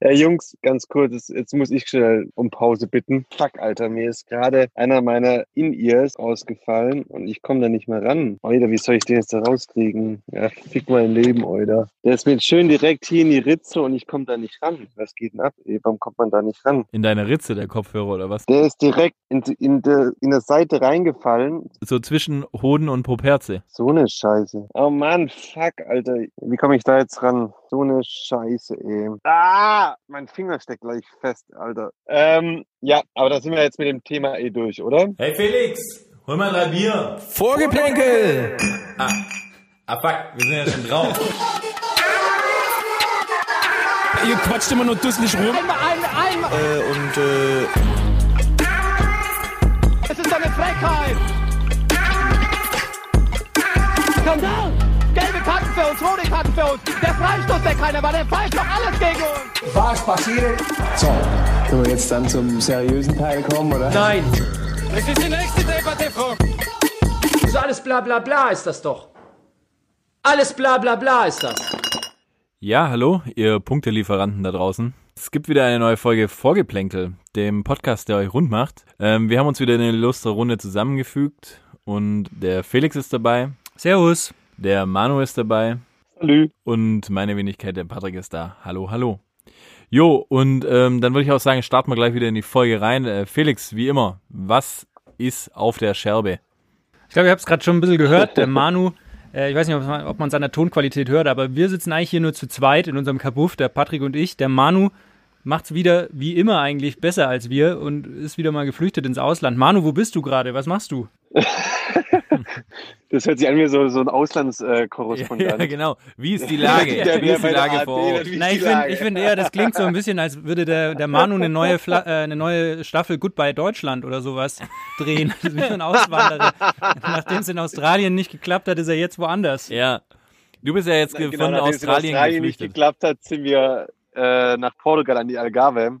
Ja, Jungs, ganz kurz, jetzt, muss ich schnell um Pause bitten. Fuck, Alter, mir ist gerade einer meiner In-Ears ausgefallen und ich komme da nicht mehr ran. Alter, wie soll ich den jetzt da rauskriegen? Ja, fick mein Leben, Alter. Der ist mir jetzt schön direkt hier in die Ritze und ich komme da nicht ran. Was geht denn ab? Ey? Warum kommt man da nicht ran? In deine Ritze, der Kopfhörer, oder was? Der ist direkt in, in, der, in der Seite reingefallen. So zwischen Hoden und Properze. So eine Scheiße. Oh Mann, fuck, Alter. Wie komme ich da jetzt ran? So eine Scheiße, ey. Ah, mein Finger steckt gleich fest, Alter. Ähm, ja, aber da sind wir jetzt mit dem Thema eh durch, oder? Hey Felix, hol mal drei Bier. Vorgeplänkel! Ah, ah fuck, wir sind ja schon drauf. Ihr quatscht immer nur dusselig rum. Einmal, einmal, einmal. Äh, und äh, Es ist eine Frechheit. Skandal. Für uns, rote Karten für uns. Der Freistoß, der keiner war, der pfeift doch alles gegen uns. Was passiert? So, können wir jetzt dann zum seriösen Teil kommen, oder? Nein. Das ist die nächste Debatte, Frau. So alles bla bla bla ist das doch. Alles bla bla bla ist das. Ja, hallo, ihr Punktelieferanten da draußen. Es gibt wieder eine neue Folge Vorgeplänkel, dem Podcast, der euch rund macht. Ähm, wir haben uns wieder in eine illustre Runde zusammengefügt und der Felix ist dabei. Servus. Der Manu ist dabei. Salü. Und meine Wenigkeit, der Patrick ist da. Hallo, hallo. Jo, und ähm, dann würde ich auch sagen, starten wir gleich wieder in die Folge rein. Äh, Felix, wie immer, was ist auf der Scherbe? Ich glaube, ihr habt es gerade schon ein bisschen gehört. Der Manu, äh, ich weiß nicht, ob man, ob man seiner Tonqualität hört, aber wir sitzen eigentlich hier nur zu zweit in unserem Kabuff, der Patrick und ich. Der Manu macht's wieder wie immer eigentlich besser als wir und ist wieder mal geflüchtet ins Ausland. Manu, wo bist du gerade? Was machst du? Das hört sich an wie so, so ein Auslandskorrespondent. ja, genau. Wie ist die Lage? Der wie ist die Lage vor Ort? Na, ich finde find eher, das klingt so ein bisschen, als würde der, der Manu eine neue, Fla äh, eine neue Staffel Goodbye Deutschland oder sowas drehen. Das ist wie so ein Auswanderer. Nachdem es in Australien nicht geklappt hat, ist er jetzt woanders. Ja. Du bist ja jetzt ge- Genau, von nachdem es in Australien, Australien nicht geklappt hat, sind wir äh, nach Portugal an die Algarve und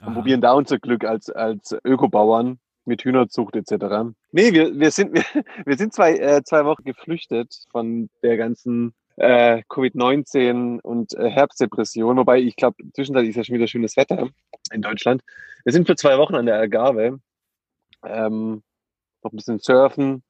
Aha. probieren da unser Glück als, als Ökobauern mit Hühnerzucht etc. Nee, wir, wir sind, wir, wir sind zwei, äh, zwei Wochen geflüchtet von der ganzen äh, Covid-19 und äh, Herbstdepression, wobei ich glaube, zwischenzeitlich ist ja schon wieder schönes Wetter in Deutschland. Wir sind für zwei Wochen an der Algarve, ähm, noch ein bisschen surfen,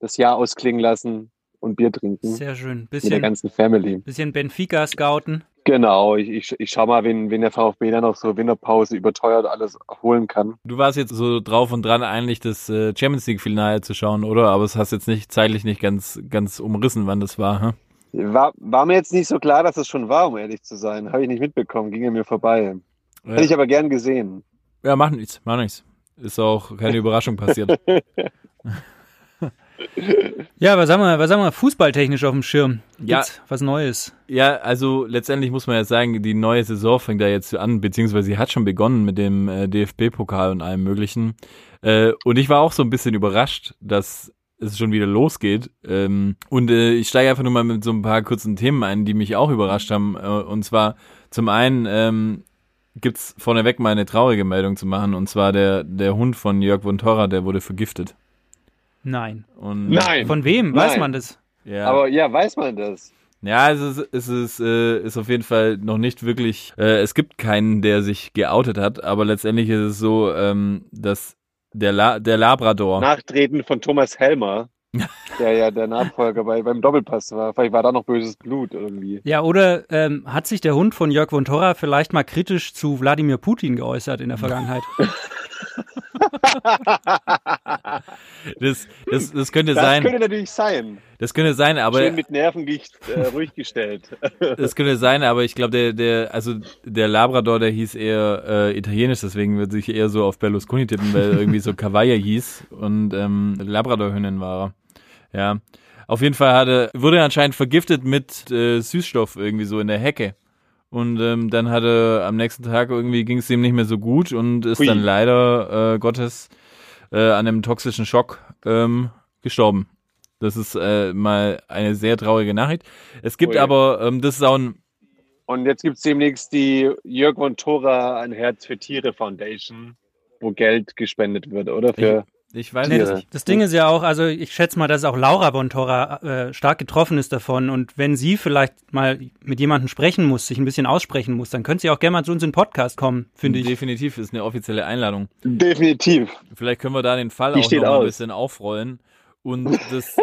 das Jahr ausklingen lassen und Bier trinken Sehr schön. mit der Bisschen, ganzen Family. bisschen Benfica scouten. Genau, ich, ich, ich schau mal, wen, wen der VfB dann noch so Winterpause überteuert alles holen kann. Du warst jetzt so drauf und dran, eigentlich das äh, Champions League Finale zu schauen, oder? Aber es hast jetzt nicht zeitlich nicht ganz ganz umrissen, wann das war. Hm? War, war mir jetzt nicht so klar, dass es schon war, um ehrlich zu sein. Habe ich nicht mitbekommen, ging an mir vorbei. Hätte ich aber gern gesehen. Ja, macht nichts, macht nichts. Ist auch keine Überraschung passiert. Ja, was haben wir, was haben wir fußballtechnisch auf dem Schirm? Ja. Gibt's was Neues? Ja, also letztendlich muss man ja sagen, die neue Saison fängt da jetzt an, beziehungsweise sie hat schon begonnen mit dem äh, DFB-Pokal und allem möglichen. Äh, und ich war auch so ein bisschen überrascht, dass es schon wieder losgeht. Ähm, und äh, ich steige einfach nur mal mit so ein paar kurzen Themen ein, die mich auch überrascht haben. Äh, und zwar zum einen ähm, gibt's vorneweg mal eine traurige Meldung zu machen, und zwar der, der Hund von Jörg von Torra, der wurde vergiftet. Nein. Und, Nein. Von wem? Weiß Nein. man das? Ja. Aber ja, weiß man das? Ja, es ist, es ist, äh, ist auf jeden Fall noch nicht wirklich, äh, es gibt keinen, der sich geoutet hat, aber letztendlich ist es so, ähm, dass der, La der Labrador, Nachtreten von Thomas Helmer, der ja der Nachfolger bei, beim Doppelpass war. Vielleicht war da noch böses Blut irgendwie. Ja, oder ähm, hat sich der Hund von Jörg von Torra vielleicht mal kritisch zu Wladimir Putin geäußert in der Vergangenheit? das, das, das könnte Das sein, könnte natürlich sein. das könnte sein, aber Schön mit Nervengicht äh, ruhig gestellt. das könnte sein, aber ich glaube, der, der, also der Labrador, der hieß eher äh, italienisch, deswegen würde ich eher so auf Berlusconi tippen, weil irgendwie so Cavalla hieß und ähm, Labradorhündin war er. Ja. Auf jeden Fall hatte, wurde er anscheinend vergiftet mit äh, Süßstoff irgendwie so in der Hecke. Und ähm, dann hatte am nächsten Tag irgendwie ging es ihm nicht mehr so gut und ist Hui. dann leider äh, Gottes äh, an einem toxischen Schock ähm, gestorben. Das ist äh, mal eine sehr traurige Nachricht. Es gibt Ui. aber, ähm, das ist auch ein, Und jetzt gibt's demnächst die Jörg von Thora ein Herz für Tiere Foundation, wo Geld gespendet wird, oder? Für Ich weiß Nee, das- nicht. Das Ding ist ja auch, also ich schätze mal, dass auch Laura von Torra äh, stark getroffen ist davon. Und wenn sie vielleicht mal mit jemandem sprechen muss, sich ein bisschen aussprechen muss, dann könnte sie auch gerne mal zu uns in den Podcast kommen, finde ich. Definitiv ist eine offizielle Einladung. Definitiv. Vielleicht können wir da den Fall Die auch noch mal ein aus. bisschen aufrollen. Und das,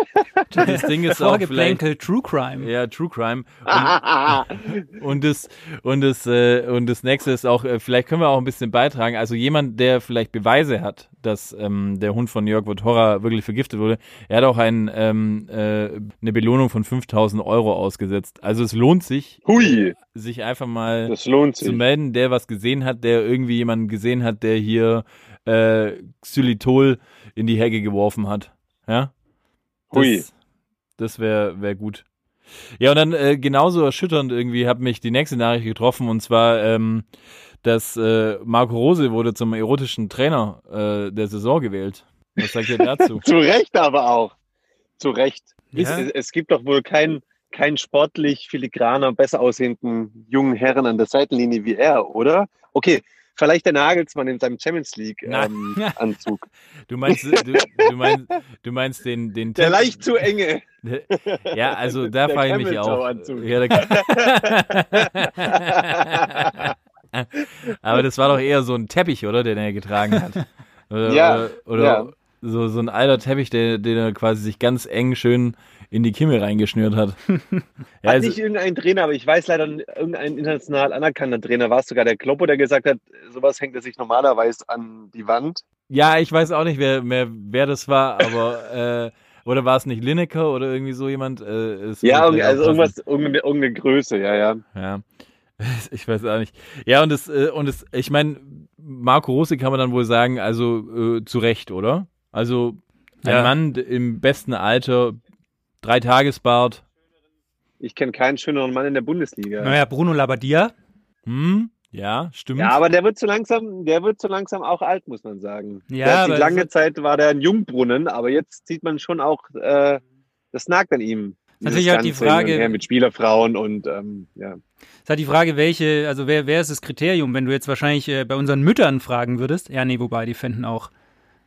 das Ding ist auch vielleicht, True Crime. ja, True Crime. Und, und das, und das, äh, und das nächste ist auch, äh, vielleicht können wir auch ein bisschen beitragen. Also jemand, der vielleicht Beweise hat, dass ähm, der Hund von Jörg Votora wirklich vergiftet wurde, er hat auch ein, ähm, äh, eine Belohnung von 5000 Euro ausgesetzt. Also es lohnt sich, Hui, sich einfach mal das lohnt zu sich. melden, der was gesehen hat, der irgendwie jemanden gesehen hat, der hier äh, Xylitol in die Hecke geworfen hat. Ja? Hui. Das, das wäre wär gut. Ja, und dann äh, genauso erschütternd irgendwie hat mich die nächste Nachricht getroffen und zwar, ähm, dass äh, Marco Rose wurde zum erotischen Trainer äh, der Saison gewählt. Was sagt ihr dazu? Zu Recht aber auch. Zu Recht. Ja. Es, es gibt doch wohl keinen kein sportlich filigraner, besser aussehenden jungen Herren an der Seitenlinie wie er, oder? Okay, vielleicht der Nagelsmann in seinem Champions League Nein. ähm, Anzug. Du meinst, du, du meinst, du meinst den, den Der Tipp- leicht zu enge. Ja, also da frage ich mich auch. Anzug. Ja, der Aber das war doch eher so ein Teppich, oder, den er getragen hat. Oder, Ja, oder, oder ja. so, so ein alter Teppich, der, den er quasi sich ganz eng schön in die Kimmel reingeschnürt hat. ja, Hat also, nicht irgendein Trainer, aber ich weiß leider, irgendein international anerkannter Trainer war es sogar der Kloppo, der gesagt hat, sowas hängt er sich normalerweise an die Wand. ja, ich weiß auch nicht, wer, mehr, wer das war, aber äh, oder war es nicht Lineker oder irgendwie so jemand? Äh, es Ja, auch also irgendwas, irgendeine, irgendeine Größe, ja, ja. Ja. Ich weiß auch nicht. Ja, und es, äh, und es, ich meine, Marco Rose kann man dann wohl sagen, also äh, zu Recht, oder? Also ein Ja. Mann im besten Alter, drei Tagesbart. Ich kenne keinen schöneren Mann in der Bundesliga. Naja, Bruno Labbadia. Hm, ja, stimmt. Ja, aber der wird so langsam, der wird so langsam auch alt, muss man sagen. Ja, der hat lange Zeit war der ein Jungbrunnen, aber jetzt sieht man schon auch, äh, das nagt an ihm. Natürlich halt die Frage- mit Spielerfrauen und ähm, ja. Ist halt die Frage, welche, also wer, wer ist das Kriterium, wenn du jetzt wahrscheinlich äh, bei unseren Müttern fragen würdest? Ja, nee, wobei, die fänden auch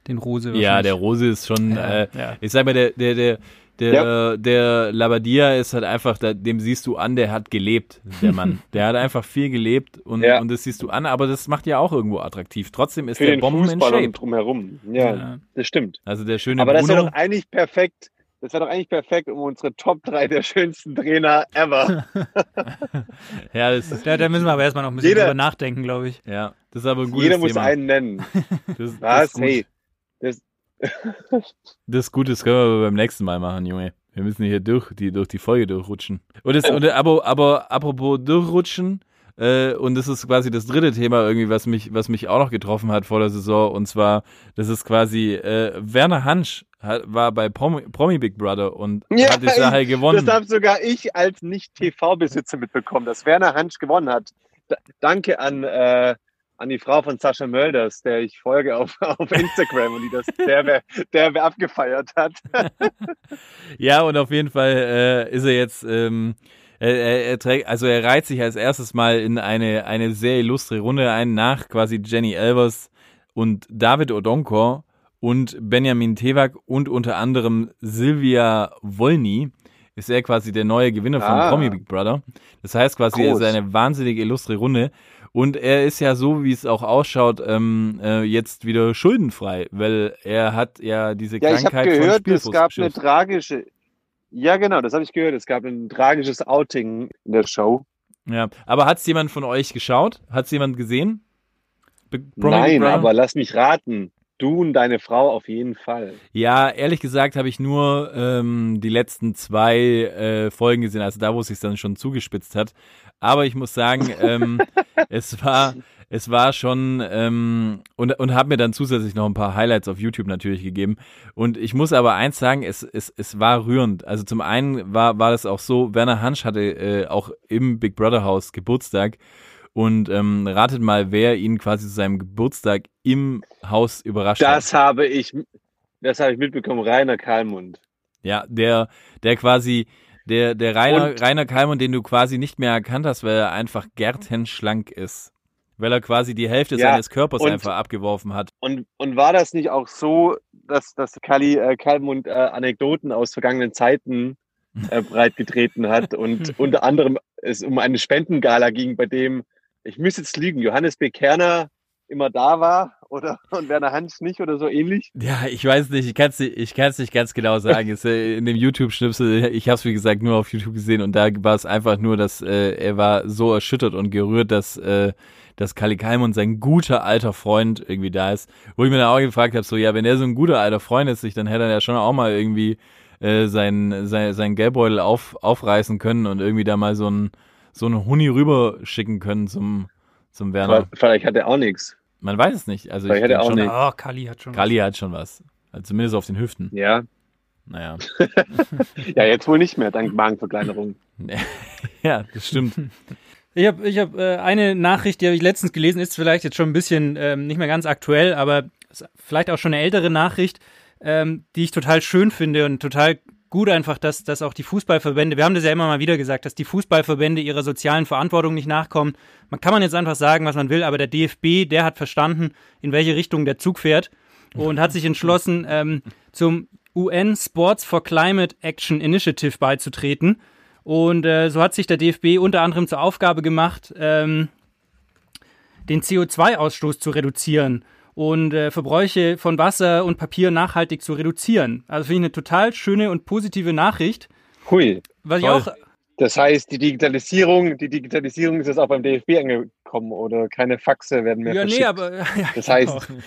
den Rose ja, der Rose ist schon, Ja, äh, ja. ich sag mal, der, der, der, der, der Labadia ist halt einfach, dem siehst du an, der hat gelebt, der Mann. der hat einfach viel gelebt und, Ja. und das siehst du an, aber das macht ja auch irgendwo attraktiv. Trotzdem ist Für der Bomben in Fußball Shape. und drumherum. Ja, Ja. das stimmt. Also der schöne Aber das wäre Bruno. doch eigentlich perfekt. Das wäre doch eigentlich perfekt, um unsere Top 3 der schönsten Trainer ever. Ja, das ist, Da, da müssen wir aber erstmal noch ein bisschen Jeder- drüber nachdenken, glaube ich. ja, das ist aber ein gutes Jeder muss Thema. einen nennen. Das, das, Was? ist gut. Hey, das, das ist gut, das können wir aber beim nächsten Mal machen, Junge. Wir müssen hier durch die, durch die Folge durchrutschen. Und das, und, aber, aber apropos durchrutschen, äh, und das ist quasi das dritte Thema irgendwie, was mich, was mich auch noch getroffen hat vor der Saison. Und zwar, das ist quasi, äh, Werner Hansch hat, war bei Promi, Promi Big Brother und Ja, hat die Sache das gewonnen. darf sogar ich als Nicht-TV-Besitzer mitbekommen, dass Werner Hansch gewonnen hat. Da, danke an, äh, an die Frau von Sascha Mölders, der ich folge auf, auf Instagram und die das derbe, derbe abgefeiert hat. Ja, und auf jeden Fall äh, ist er jetzt, ähm, er, er, er trägt, also er reiht sich als erstes mal in eine, eine sehr illustre Runde ein, nach quasi Jenny Elvers und David Odonkor und Benjamin Tewak und unter anderem Silvia Wolny ist er quasi der neue Gewinner von Ah. Promi Big Brother. Das heißt quasi, er Groß. ist eine wahnsinnig illustre Runde. Und er ist ja so, wie es auch ausschaut, ähm, äh, jetzt wieder schuldenfrei, weil er hat ja diese Ja, ich habe Krankheit gehört, es gab eine tragische. Ja, genau, das habe ich gehört. Es gab ein tragisches Outing in der Show. Ja, aber hat's jemand von euch geschaut? Hat's jemand gesehen? Be Nein, Brother? aber lass mich raten. Du und deine Frau auf jeden Fall. Ja, ehrlich gesagt habe ich nur ähm, die letzten zwei äh, Folgen gesehen, also da, wo es sich dann schon zugespitzt hat. Aber ich muss sagen, ähm, es war es war schon ähm, und und habe mir dann zusätzlich noch ein paar Highlights auf YouTube natürlich gegeben. Und ich muss aber eins sagen, es es es war rührend. Also zum einen war war das auch so, Werner Hansch hatte äh, auch im Big Brother Haus Geburtstag. Und ähm, ratet mal, wer ihn quasi zu seinem Geburtstag im Haus überrascht hat. Das habe ich, das habe ich mitbekommen. Rainer Kalmund. Ja, der, der quasi, der, der Rainer, Und- Rainer Kalmund, den du quasi nicht mehr erkannt hast, weil er einfach gärtenschlank ist. Weil er quasi die Hälfte Ja, seines Körpers und- einfach abgeworfen hat. Und, und war das nicht auch so, dass, dass Kali äh, Kalmund äh, Anekdoten aus vergangenen Zeiten äh, breitgetreten hat und unter anderem es um eine Spendengala ging, bei dem, ich müsste jetzt lügen, Johannes B. Kerner immer da war oder und Werner Hans nicht oder so ähnlich? Ja, ich weiß nicht, ich kann es nicht, ich kann's nicht ganz genau sagen. Es, äh, in dem YouTube-Schnipsel, ich habe es wie gesagt nur auf YouTube gesehen und da war es einfach nur, dass äh, er war so erschüttert und gerührt, dass äh, dass Kali Kalmund sein guter alter Freund irgendwie da ist. Wo ich mir dann auch gefragt habe, so ja, wenn er so ein guter alter Freund ist, sich, dann hätte er ja schon auch mal irgendwie äh, sein, sein, sein Geldbeutel auf, aufreißen können und irgendwie da mal so ein so einen Huni rüber schicken können zum zum Werner. Vielleicht hat er auch nichts. Man weiß es nicht. Also ich Vielleicht hat er auch schon, nicht. Oh, Kali hat schon. Kali hat schon was. Also zumindest auf den Hüften. Ja. Naja. Ja, jetzt wohl nicht mehr, dank Magenverkleinerung. ja, das stimmt. Ich habe ich hab, äh, eine Nachricht, die habe ich letztens gelesen, ist vielleicht jetzt schon ein bisschen ähm, nicht mehr ganz aktuell, aber vielleicht auch schon eine ältere Nachricht, ähm, die ich total schön finde und total gut einfach, dass, dass auch die Fußballverbände, wir haben das ja immer mal wieder gesagt, dass die Fußballverbände ihrer sozialen Verantwortung nicht nachkommen. Man kann man jetzt einfach sagen, was man will, aber der DFB, der hat verstanden, in welche Richtung der Zug fährt und hat sich entschlossen, ähm, zum UN Sports for Climate Action Initiative beizutreten. Und äh, so hat sich der DFB unter anderem zur Aufgabe gemacht, ähm, den CO2-Ausstoß zu reduzieren und äh, Verbräuche von Wasser und Papier nachhaltig zu reduzieren. Also finde ich eine total schöne und positive Nachricht. Hui. Was ich auch, Das heißt, die Digitalisierung, die Digitalisierung ist jetzt auch beim DFB angekommen oder keine Faxe werden mehr ja, verschickt. nee, aber ja, Das heißt, genau.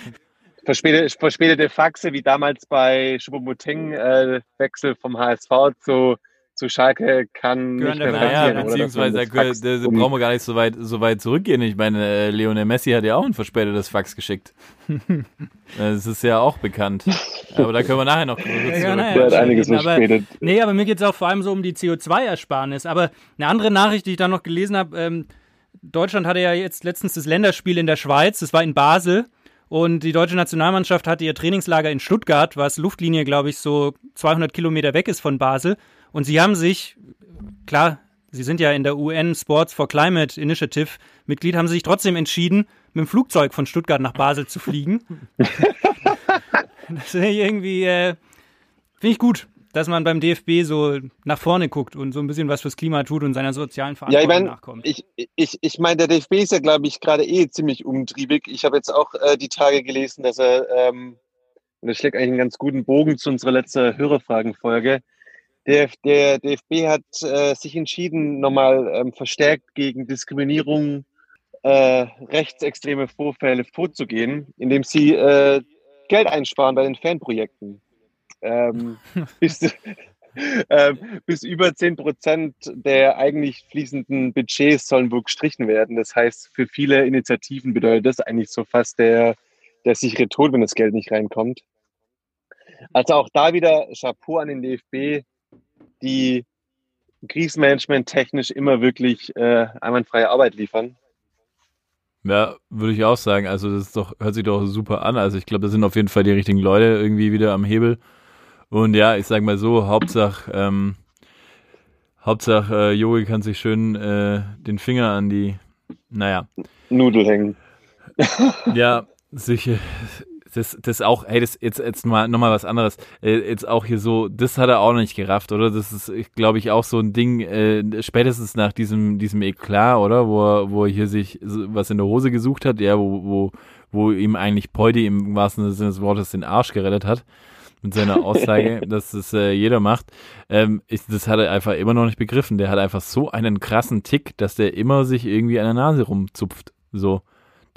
verspätete, verspätete Faxe, wie damals bei Schubomoteng, äh, Wechsel vom HSV zu, zu Schalke, kann Gehören nicht mehr Naja, passieren. beziehungsweise da, das Fax da, da brauchen wir gar nicht so weit, so weit zurückgehen. Ich meine, äh, Lionel Messi hat ja auch ein verspätetes Fax geschickt. das ist ja auch bekannt. Aber da können wir nachher noch kurz Ja, naja, Der hat einiges aber- verspätet. Nee, aber mir geht es auch vor allem so um die CO2-Ersparnis. Aber eine andere Nachricht, die ich da noch gelesen habe, ähm, Deutschland hatte ja jetzt letztens das Länderspiel in der Schweiz, das war in Basel. Und die deutsche Nationalmannschaft hatte ihr Trainingslager in Stuttgart, was Luftlinie, glaube ich, so 200 Kilometer weg ist von Basel. Und sie haben sich, klar, sie sind ja in der UN Sports for Climate Initiative Mitglied, haben sie sich trotzdem entschieden, mit dem Flugzeug von Stuttgart nach Basel zu fliegen. das finde ich irgendwie, äh, finde ich gut, dass man beim DFB so nach vorne guckt und so ein bisschen was fürs Klima tut und seiner sozialen Ja, ich Verantwortung meine, nachkommt. ich, ich, ich meine, der DFB ist ja, glaube ich, gerade eh ziemlich umtriebig. Ich habe jetzt auch äh, die Tage gelesen, dass er, ähm, und das schlägt eigentlich einen ganz guten Bogen zu unserer letzten Hörerfragenfolge. Der, der DFB hat äh, sich entschieden, nochmal ähm, verstärkt gegen Diskriminierung, äh, rechtsextreme Vorfälle vorzugehen, indem sie äh, Geld einsparen bei den Fanprojekten. Ähm, bis, ähm, bis über 10 Prozent der eigentlich fließenden Budgets sollen wohl gestrichen werden. Das heißt, für viele Initiativen bedeutet das eigentlich so fast der, der sichere Tod, wenn das Geld nicht reinkommt. Also auch da wieder Chapeau an den DFB, die Kriegsmanagement technisch immer wirklich äh, einwandfreie Arbeit liefern. Ja, würde ich auch sagen. Also das doch, hört sich doch super an. Also ich glaube, das sind auf jeden Fall die richtigen Leute irgendwie wieder am Hebel. Und ja, ich sag mal so, Hauptsache, ähm, Hauptsache, äh, Jogi kann sich schön äh, den Finger an die, naja, Nudel hängen. ja, sicher. Das, das auch, hey, das jetzt, jetzt mal nochmal was anderes. Äh, jetzt auch hier so, das hat er auch noch nicht gerafft, oder? Das ist, glaube ich, auch so ein Ding, äh, spätestens nach diesem, diesem Eklat, oder? Wo er, wo er hier sich was in der Hose gesucht hat, ja, wo, wo, wo ihm eigentlich Poldi im wahrsten Sinne des Wortes den Arsch gerettet hat. Mit seiner Aussage, dass das äh, jeder macht. Ähm, ich, das hat er einfach immer noch nicht begriffen. Der hat einfach so einen krassen Tick, dass der immer sich irgendwie an der Nase rumzupft. So.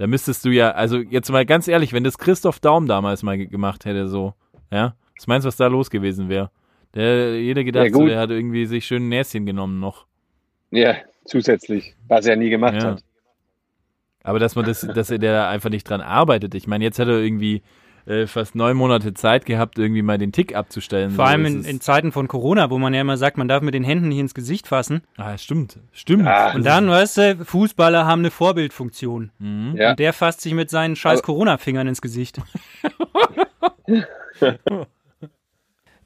Da müsstest du ja, also jetzt mal ganz ehrlich, wenn das Christoph Daum damals mal ge- gemacht hätte, so, ja, was meinst du, was da los gewesen wäre? Der, jeder gedacht, Ja, so, der hat irgendwie sich schön ein Näschen genommen noch. Ja, zusätzlich, was er nie gemacht Ja. hat. Aber dass man das, dass er da einfach nicht dran arbeitet. Ich meine, jetzt hat er irgendwie äh, fast neun Monate Zeit gehabt, irgendwie mal den Tick abzustellen. Vor so, allem in, in Zeiten von Corona, wo man ja immer sagt, man darf mit den Händen nicht ins Gesicht fassen. Ah, stimmt, stimmt. Ah. Und dann, weißt du, Fußballer haben eine Vorbildfunktion. Mhm. Ja. Und der fasst sich mit seinen scheiß Corona-Fingern ins Gesicht.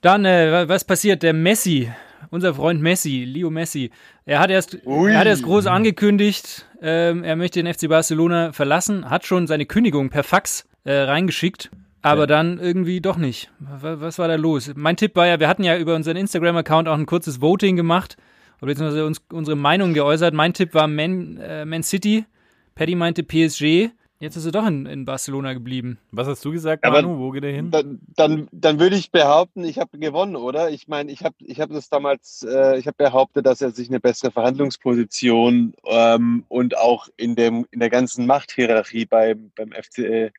Dann, äh, wa- was passiert? Der Messi, unser Freund Messi, Leo Messi, er hat erst, er hat erst groß angekündigt, ähm, er möchte den FC Barcelona verlassen, hat schon seine Kündigung per Fax äh, reingeschickt, aber dann irgendwie doch nicht. Was, was war da los? Mein Tipp war ja, wir hatten ja über unseren Instagram-Account auch ein kurzes Voting gemacht, oder beziehungsweise uns unsere Meinung geäußert. Mein Tipp war Man, äh, Man City, Paddy meinte PSG. Jetzt ist er doch in, in Barcelona geblieben. Was hast du gesagt, Aber Manu? Wo geht er hin? Dann, dann, dann würde ich behaupten, ich habe gewonnen, oder? Ich meine, ich habe ich hab das damals, äh, ich habe behauptet, dass er sich eine bessere Verhandlungsposition ähm, und auch in, dem, in der ganzen Machthierarchie beim, beim FC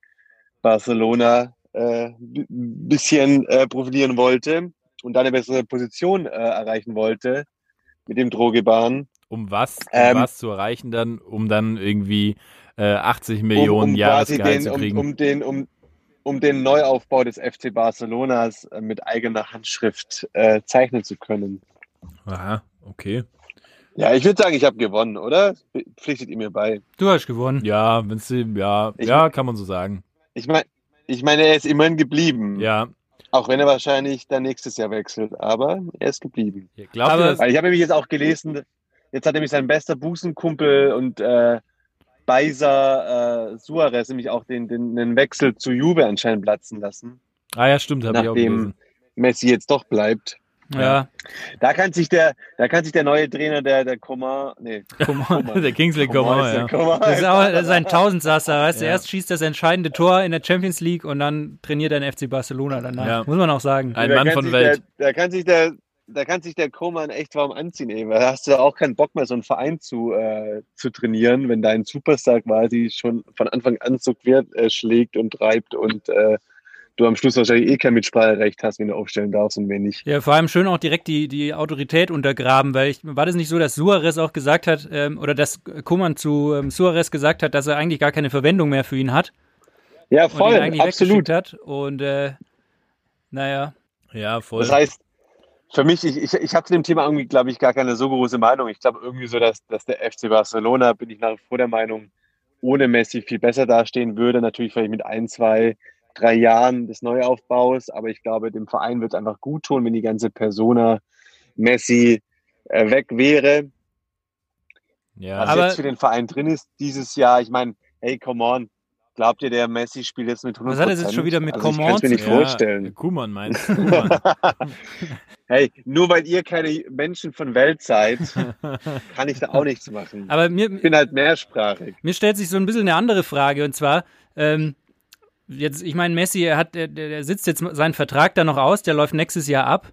Barcelona äh, ein bisschen äh, profilieren wollte und da eine bessere Position äh, erreichen wollte mit dem Drohgebaren. Um was, um Ähm, was zu erreichen dann? Um dann irgendwie äh, 80 Millionen Jahresgehalt den, zu kriegen. Um, um, den, um, um den Neuaufbau des FC Barcelonas äh, mit eigener Handschrift äh, zeichnen zu können. Aha, okay. Ja, ich würde sagen, ich habe gewonnen, oder? Pflichtet ihr mir bei. Du hast gewonnen. Ja, wenn's ja, Ich- ja, kann man so sagen. Ich meine, ich meine, er ist immerhin geblieben. Ja. Auch wenn er wahrscheinlich dann nächstes Jahr wechselt. Aber er ist geblieben. Glaubt Aber-? Weil ich habe nämlich jetzt auch gelesen, jetzt hat nämlich sein bester Busenkumpel und äh, Beiser äh, Suarez nämlich auch den, den, den Wechsel zu Juve anscheinend platzen lassen. Ah ja, stimmt, habe ich auch nachdem gelesen. Messi jetzt doch bleibt. Ja, Da kann sich der, da kann sich der neue Trainer, der, der Coman, nee, mal. Der Kingsley Coman Coman, ja. Coman. Das ist, auch, das ist ein Tausendsasser, weißt du, Ja. erst schießt das entscheidende Tor in der Champions League und dann trainiert er den FC Barcelona danach. Ja. Muss man auch sagen. Ein Da Mann von Welt. Der, da kann sich der, da kann sich der Koman echt warm anziehen, ey. weil Da hast du auch keinen Bock mehr, so einen Verein zu, äh, zu trainieren, wenn dein Superstar quasi schon von Anfang an so quer äh, schlägt und treibt und äh, du am Schluss wahrscheinlich eh kein Mitspracherecht hast, wenn du aufstellen darfst und wenn nicht. Ja, vor allem schön auch direkt die, die Autorität untergraben, weil ich, war das nicht so, dass Suarez auch gesagt hat, ähm, oder dass Kuman zu ähm, Suarez gesagt hat, dass er eigentlich gar keine Verwendung mehr für ihn hat Ja, und voll, ihn eigentlich absolut. hat. Und äh, naja, Ja, voll. Das heißt, für mich, ich, ich, ich habe zu dem Thema irgendwie, glaube ich, gar keine so große Meinung. Ich glaube irgendwie so, dass, dass der FC Barcelona, bin ich nach wie vor der Meinung, ohne Messi viel besser dastehen würde. Natürlich vielleicht mit ein, zwei, drei Jahren des Neuaufbaus, aber ich glaube, dem Verein wird es einfach gut tun, wenn die ganze Persona Messi äh, weg wäre. ja, Was Aber- jetzt für den Verein drin ist dieses Jahr, ich meine, hey, come on, glaubt ihr, der Messi spielt jetzt mit 100%? Was hat das jetzt schon wieder mit also ich come kann's on mir nicht zu- ja, vorstellen. Kuman meinst du? Hey, nur weil ihr keine Menschen von Welt seid, kann ich da auch nichts machen. aber mir, Ich bin halt mehrsprachig. Mir stellt sich so ein bisschen eine andere Frage und zwar, ähm, jetzt, ich meine, Messi, er hat, der, der sitzt jetzt seinen Vertrag da noch aus, der läuft nächstes Jahr ab.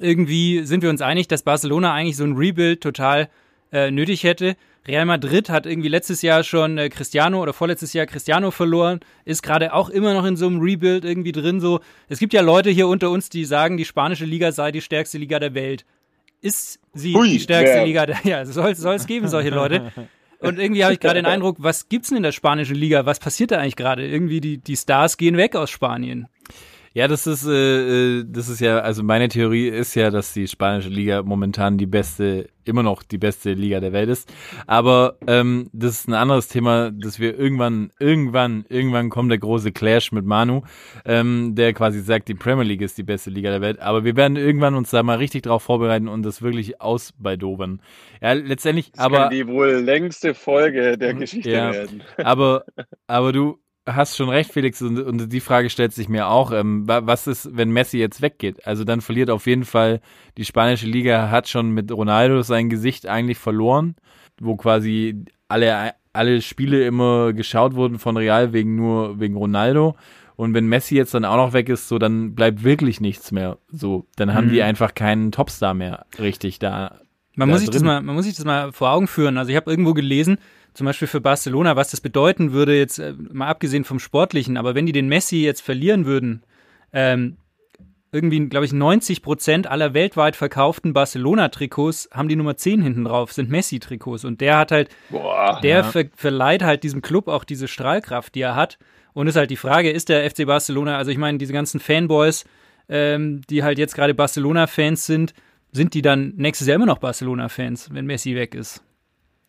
Irgendwie sind wir uns einig, dass Barcelona eigentlich so ein Rebuild total äh, nötig hätte. Real Madrid hat irgendwie letztes Jahr schon äh, Cristiano oder vorletztes Jahr Cristiano verloren, ist gerade auch immer noch in so einem Rebuild irgendwie drin. So, es gibt ja Leute hier unter uns, die sagen, die spanische Liga sei die stärkste Liga der Welt. Ist sie Hui, die stärkste wer? Liga der Ja, soll es geben, solche Leute. Und irgendwie habe ich gerade den Eindruck, was gibt's denn in der spanischen Liga? Was passiert da eigentlich gerade? Irgendwie die, die Stars gehen weg aus Spanien. Ja, das ist, äh, äh, das ist ja, also meine Theorie ist ja, dass die spanische Liga momentan die beste, immer noch die beste Liga der Welt ist. Aber ähm, das ist ein anderes Thema, dass wir irgendwann, irgendwann, irgendwann kommt der große Clash mit Manu, ähm, der quasi sagt, die Premier League ist die beste Liga der Welt. Aber wir werden irgendwann uns da mal richtig drauf vorbereiten und das wirklich ausbeidobern. Ja, letztendlich, Das aber kann die wohl längste Folge der Geschichte Ja. werden. aber, aber du hast schon recht, Felix, und, und die Frage stellt sich mir auch, ähm, wa- was ist, wenn Messi jetzt weggeht? Also dann verliert auf jeden Fall, die spanische Liga hat schon mit Ronaldo sein Gesicht eigentlich verloren, wo quasi alle, alle Spiele immer geschaut wurden von Real wegen nur, wegen Ronaldo. Und wenn Messi jetzt dann auch noch weg ist, so, dann bleibt wirklich nichts mehr. So, dann haben Mhm. die einfach keinen Topstar mehr richtig da. Man da muss, sich das mal, man muss sich das mal vor Augen führen. Also ich habe irgendwo gelesen, zum Beispiel für Barcelona, was das bedeuten würde, jetzt äh, mal abgesehen vom Sportlichen, aber wenn die den Messi jetzt verlieren würden, ähm, irgendwie, glaube ich, 90 Prozent aller weltweit verkauften Barcelona-Trikots haben die Nummer 10 hinten drauf, sind Messi-Trikots. Und der hat halt, Boah. der ver verleiht halt diesem Club auch diese Strahlkraft, die er hat. Und ist halt die Frage, ist der FC Barcelona, also ich meine, diese ganzen Fanboys, ähm, die halt jetzt gerade Barcelona-Fans sind, sind die dann nächstes Jahr immer noch Barcelona-Fans, wenn Messi weg ist?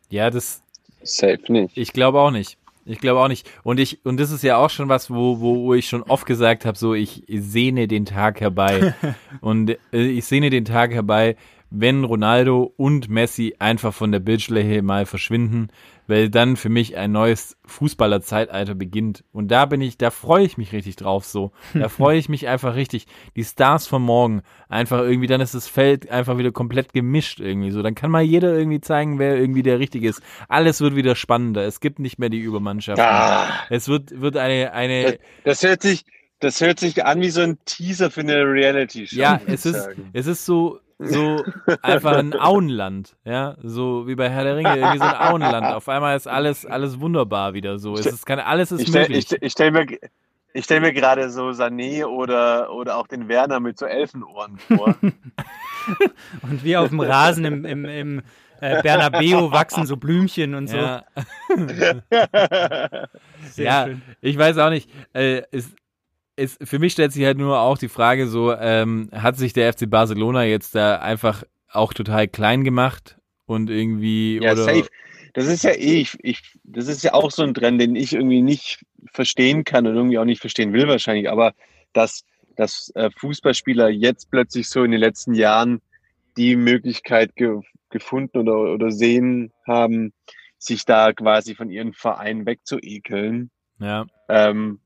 Ja, das, Safe nicht. Ich glaube auch nicht. Ich glaube auch nicht. Und ich, und das ist ja auch schon was, wo, wo, ich schon oft gesagt habe, so ich sehne den Tag herbei. und äh, ich sehne den Tag herbei, wenn Ronaldo und Messi einfach von der Bildschläge mal verschwinden, weil dann für mich ein neues Fußballerzeitalter beginnt. Und da bin ich, da freue ich mich richtig drauf so. Da freue ich mich einfach richtig. Die Stars von morgen, einfach irgendwie, dann ist das Feld einfach wieder komplett gemischt irgendwie so. Dann kann mal jeder irgendwie zeigen, wer irgendwie der Richtige ist. Alles wird wieder spannender. Es gibt nicht mehr die Übermannschaft. Ah. Es wird, wird eine, eine, Das hört sich, das hört sich an wie so ein Teaser für eine Reality-Show. Ja, es ist, sagen. es ist so, so einfach ein Auenland, ja, so wie bei Herr der Ringe, irgendwie so ein Auenland. Auf einmal ist alles, alles wunderbar wieder so. Es ist keine, alles ist Ich stelle möglich. ich, ich stell mir, ich stell mir gerade so Sané oder, oder auch den Werner mit so Elfenohren vor. Und wir auf dem Rasen im, im, im äh, Bernabeu wachsen so Blümchen und so. ja, Sehr ja schön. ich weiß auch nicht. Äh, es, es, für mich stellt sich halt nur auch die Frage so, ähm, hat sich der FC Barcelona jetzt da einfach auch total klein gemacht und irgendwie ja, oder safe. Das ist ja eh, ich, ich, das ist ja auch so ein Trend, den ich irgendwie nicht verstehen kann und irgendwie auch nicht verstehen will wahrscheinlich, aber dass, dass äh, Fußballspieler jetzt plötzlich so in den letzten Jahren die Möglichkeit ge gefunden oder, oder sehen haben, sich da quasi von ihren Vereinen wegzuekeln. ja, Ähm,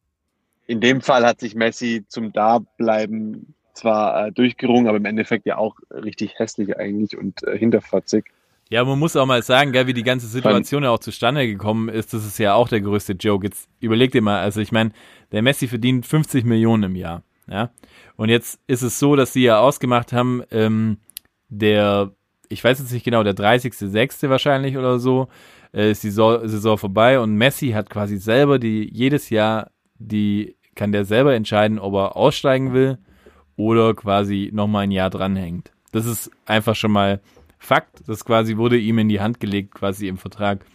in dem Fall hat sich Messi zum Dableiben zwar äh, durchgerungen, aber im Endeffekt ja auch richtig hässlich eigentlich und äh, hinterfotzig. Ja, man muss auch mal sagen, gell, wie die ganze Situation ja auch zustande gekommen ist, das ist ja auch der größte Joke. Jetzt überleg dir mal, also ich meine, der Messi verdient 50 Millionen im Jahr, ja. Und jetzt ist es so, dass sie ja ausgemacht haben, ähm, der, ich weiß jetzt nicht genau, der 30.06. wahrscheinlich oder so, äh, ist die Saison, vorbei und Messi hat quasi selber die, jedes Jahr, die, kann der selber entscheiden, ob er aussteigen will oder quasi nochmal ein Jahr dranhängt. Das ist einfach schon mal Fakt. Das quasi wurde ihm in die Hand gelegt, quasi im Vertrag.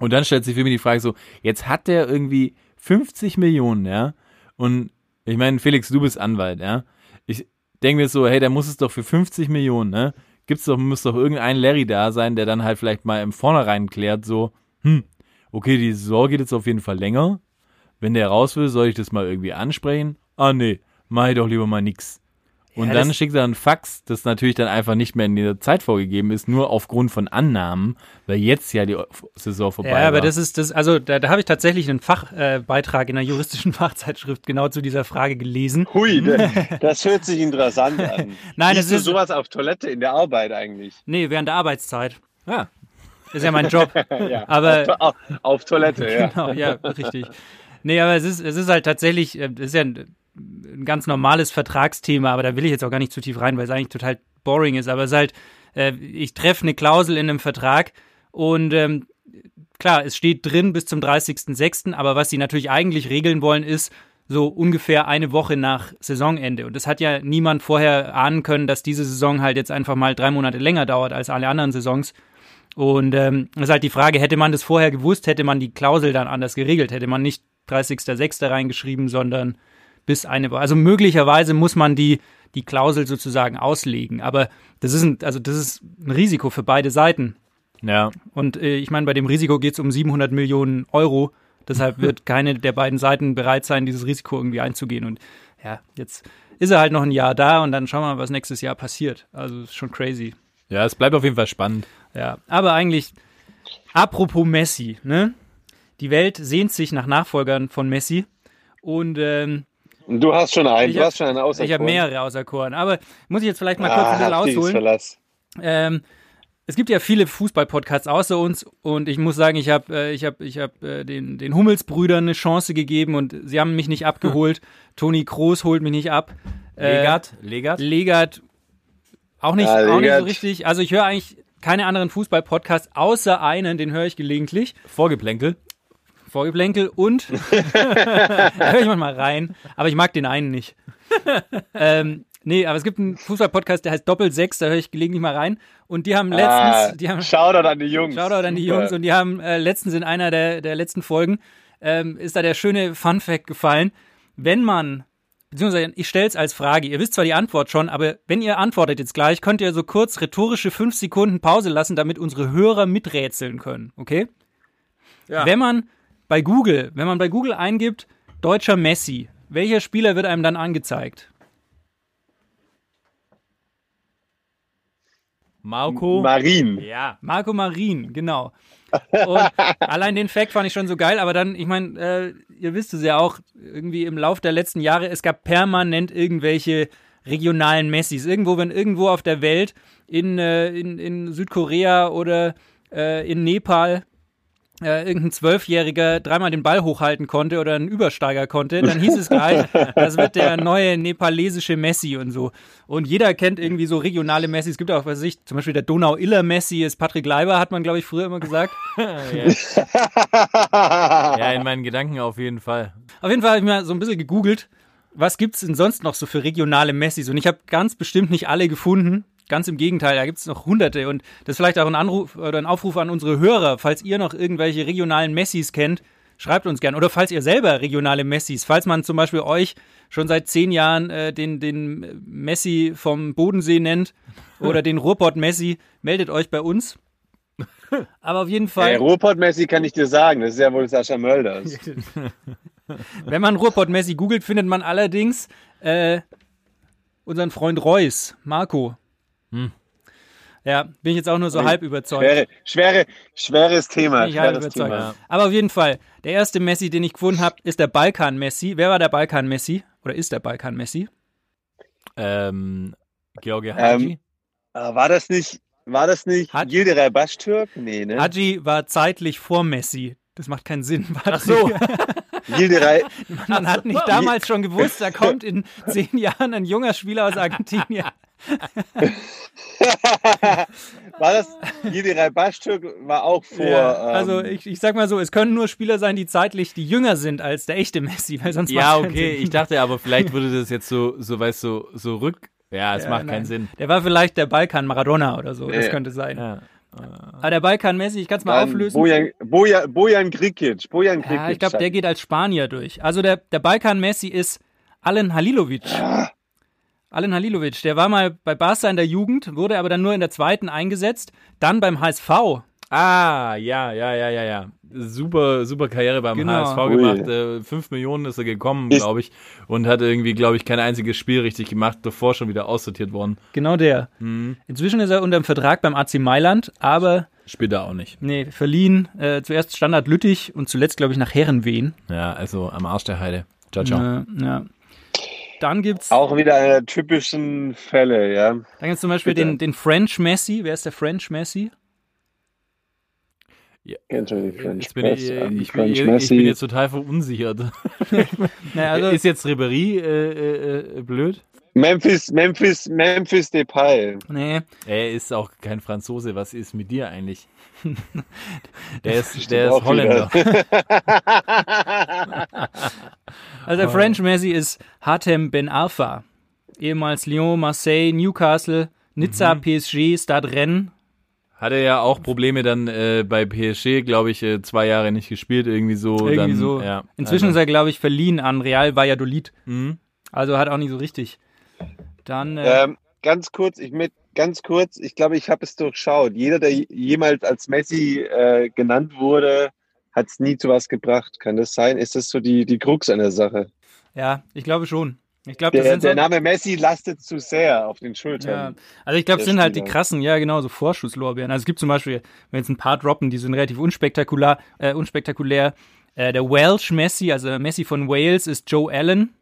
Und dann stellt sich für mich die Frage so, jetzt hat der irgendwie 50 Millionen, ja? Und ich meine, Felix, du bist Anwalt, ja? Ich denke mir so, hey, der muss es doch für 50 Millionen, ne? Gibt's doch, muss doch irgendein Larry da sein, der dann halt vielleicht mal im Vornherein klärt, so, hm, okay, die Saison geht jetzt auf jeden Fall länger. Wenn der raus will, soll ich das mal irgendwie ansprechen? Ah, nee, mach ich doch lieber mal nix. Und Ja, dann schickt er ein Fax, das natürlich dann einfach nicht mehr in der Zeit vorgegeben ist, nur aufgrund von Annahmen, weil jetzt ja die Saison vorbei Ja, aber war. das ist das, also da, da habe ich tatsächlich einen Fachbeitrag äh, in einer juristischen Fachzeitschrift genau zu dieser Frage gelesen. Hui, das, das hört sich interessant an. Nein, Siehst das du ist- sowas auf Toilette in der Arbeit eigentlich? Nee, während der Arbeitszeit. ja. Ist ja mein Job. Ja, Aber auf, auf Toilette, ja. genau, ja, richtig. Nee, aber es ist, es ist halt tatsächlich, äh, es ist ja ein, ein ganz normales Vertragsthema, aber da will ich jetzt auch gar nicht zu tief rein, weil es eigentlich total boring ist. Aber es ist halt, äh, ich treffe eine Klausel in einem Vertrag und ähm, klar, es steht drin bis zum 30.06., aber was sie natürlich eigentlich regeln wollen, ist so ungefähr eine Woche nach Saisonende. Und das hat ja niemand vorher ahnen können, dass diese Saison halt jetzt einfach mal drei Monate länger dauert als alle anderen Saisons. Und ähm, ist halt die Frage, hätte man das vorher gewusst, hätte man die Klausel dann anders geregelt, hätte man nicht 30.06. reingeschrieben, sondern bis eine Woche. Also möglicherweise muss man die, die Klausel sozusagen auslegen. Aber das ist ein, also das ist ein Risiko für beide Seiten. Ja. Und äh, ich meine, bei dem Risiko geht es um 700 Millionen Euro. Deshalb wird keine der beiden Seiten bereit sein, dieses Risiko irgendwie einzugehen. Und ja, jetzt ist er halt noch ein Jahr da und dann schauen wir mal, was nächstes Jahr passiert. Also ist schon crazy. Ja, es bleibt auf jeden Fall spannend. Ja, aber eigentlich, apropos Messi, ne? Die Welt sehnt sich nach Nachfolgern von Messi. Und ähm, du hast schon einen, Ich du hab- hast schon einen auserkoren. ich habe mehrere auserkoren. Aber muss ich jetzt vielleicht mal kurz ah, ein bisschen ausholen. Verlass. Ähm, es gibt ja viele Fußball-Podcasts außer uns und ich muss sagen, ich habe äh, ich hab, ich hab, äh, den, den Hummelsbrüdern eine Chance gegeben und sie haben mich nicht abgeholt. Toni Kroos holt mich nicht ab. Äh, Legat, Legat. Legat auch nicht, Ja, auch nicht so richtig. Also ich höre eigentlich keine anderen Fußball-Podcasts außer einen, den höre ich gelegentlich. Vorgeplänkel. Vorgeplänkel und da höre ich manchmal rein, aber ich mag den einen nicht. ähm, nee, aber es gibt einen Fußball-Podcast, der heißt Doppel sechs, da höre ich gelegentlich mal rein. Und die haben letztens, ah, die haben, Shoutout an die Jungs. Shoutout an die Super. Jungs und die haben äh, letztens in einer der, der letzten Folgen ähm, ist da der schöne Fun Fact gefallen. Wenn man, beziehungsweise ich stelle es als Frage, ihr wisst zwar die Antwort schon, aber wenn ihr antwortet jetzt gleich, könnt ihr so kurz rhetorische fünf Sekunden Pause lassen, damit unsere Hörer miträtseln können, okay? Ja. Wenn man bei Google, wenn man bei Google eingibt, deutscher Messi, welcher Spieler wird einem dann angezeigt? Marco. Marin. ja. Marco Marin, genau. Und allein den Fact fand ich schon so geil, aber dann, ich meine, äh, ihr wisst es ja auch, irgendwie im Lauf der letzten Jahre, es gab permanent irgendwelche regionalen Messis. Irgendwo, wenn irgendwo auf der Welt, in, äh, in, in Südkorea oder äh, in Nepal, äh, irgendein Zwölfjähriger dreimal den Ball hochhalten konnte oder einen Übersteiger konnte, dann hieß es gleich, das wird der neue nepalesische Messi und so. Und jeder kennt irgendwie so regionale Messi. Es gibt auch, was weiß ich, zum Beispiel der Donau-Iller-Messi ist Patrick Leiber, hat man, glaube ich, früher immer gesagt. ja, in meinen Gedanken auf jeden Fall. Auf jeden Fall habe ich mal so ein bisschen gegoogelt, was gibt's denn sonst noch so für regionale Messis? Und ich habe ganz bestimmt nicht alle gefunden. Ganz im Gegenteil, da gibt's noch hunderte. Und das ist vielleicht auch ein Anruf oder ein Aufruf an unsere Hörer. Falls ihr noch irgendwelche regionalen Messis kennt, schreibt uns gern. Oder falls ihr selber regionale Messis, falls man zum Beispiel euch schon seit zehn Jahren äh, den, den Messi vom Bodensee nennt oder den Ruhrpott-Messi, meldet euch bei uns. Aber auf jeden Fall. Hey, Ruhrpott-Messi kann ich dir sagen, das ist ja wohl Sascha Mölders. Wenn man Ruhrpott-Messi googelt, findet man allerdings äh, unseren Freund Reus, Marco. Ja, bin ich jetzt auch nur so halb überzeugt. Schwere, schwere, schweres Thema. Bin ich halb Schweres überzeugt. Thema. Aber auf jeden Fall, der erste Messi, den ich gefunden habe, ist der Balkan-Messi. Wer war der Balkan-Messi? Oder ist der Balkan-Messi? Ähm, Georgia Haji. Ähm, Ah, War das nicht, war das nicht Hat- Yildiray Baştürk? Nee, ne? Haji war zeitlich vor Messi. Das macht keinen Sinn. Ach so. Yildiray, Man hat nicht damals schon gewusst, da kommt in zehn Jahren ein junger Spieler aus Argentinien. war das Yildiray Baştürk war auch vor. Ja, ähm, also ich, ich sag mal so, es können nur Spieler sein, die zeitlich die jünger sind als der echte Messi, weil sonst Ja, okay. Ich dachte aber, vielleicht würde das jetzt so, so weißt du, so, so rück. Ja, es Ja, macht nein. keinen Sinn. Der war vielleicht der Balkan Maradona oder so, das Ja. könnte sein. Ja. Aber der Balkan Messi, ich kann es mal dann auflösen. Bojan, Bojan, Bojan Grikic. Bojan Grikic. Ja, ich glaube, der geht als Spanier durch. Also der, der Balkan Messi ist Alen Halilovic. Alen Halilovic, der war mal bei Barca in der Jugend, wurde aber dann nur in der zweiten eingesetzt, dann beim HSV. Ah, ja, ja, ja, ja, ja. Super, super Karriere beim Genau. HSV Ui. gemacht. Äh, fünf Millionen ist er gekommen, glaube ich. Und hat irgendwie, glaube ich, kein einziges Spiel richtig gemacht, bevor schon wieder aussortiert worden. Genau der. Inzwischen ist er unter dem Vertrag beim AC Mailand, aber Spielt er auch nicht. nee, verliehen. Äh, zuerst Standard Lüttich und zuletzt, glaube ich, nach Herrenwehen. Ja, also am Arsch der Heide. Ciao, ciao. Äh, ja. Dann gibt's, Auch wieder einer der typischen Fälle, ja. dann gibt's zum Beispiel Bitte. den, den French Messi. Wer ist der French Messi? French Jetzt bin ich, äh, ich, bin, French ich Messi. bin jetzt total verunsichert. Naja, also, ist jetzt Ribéry äh, äh, äh, blöd? Memphis, Memphis, Memphis Depay. nee, Er ist auch kein Franzose. Was ist mit dir eigentlich? Der ist, der ist auch Holländer. Also der French Messi ist Hatem Ben Arfa. Ehemals Lyon, Marseille, Newcastle, Nizza, PSG, Stade Rennes. Hatte ja auch Probleme dann äh, bei PSG, glaube ich, äh, zwei Jahre nicht gespielt, irgendwie so. Irgendwie dann, so. Ja, Inzwischen also, ist er, glaube ich, verliehen an Real Valladolid. Mhm. Also hat auch nicht so richtig. Dann, äh, Ähm, ganz kurz, ich mit ganz kurz, ich glaube, ich habe es durchschaut. Jeder, der jemals als Messi äh, genannt wurde, hat es nie zu was gebracht. Kann das sein? Ist das so die, die Krux an der Sache? ja, ich glaube schon. Ich glaube, das Der, der Name Messi lastet zu sehr auf den ja, Schultern. also ich glaube, es sind halt die krassen, ja genau, so Vorschusslorbeeren. Also es gibt zum Beispiel, wenn jetzt ein paar droppen, die sind relativ unspektakulär, äh, unspektakulär. Äh, der Welsh Messi, also Messi von Wales, ist Joe Allen.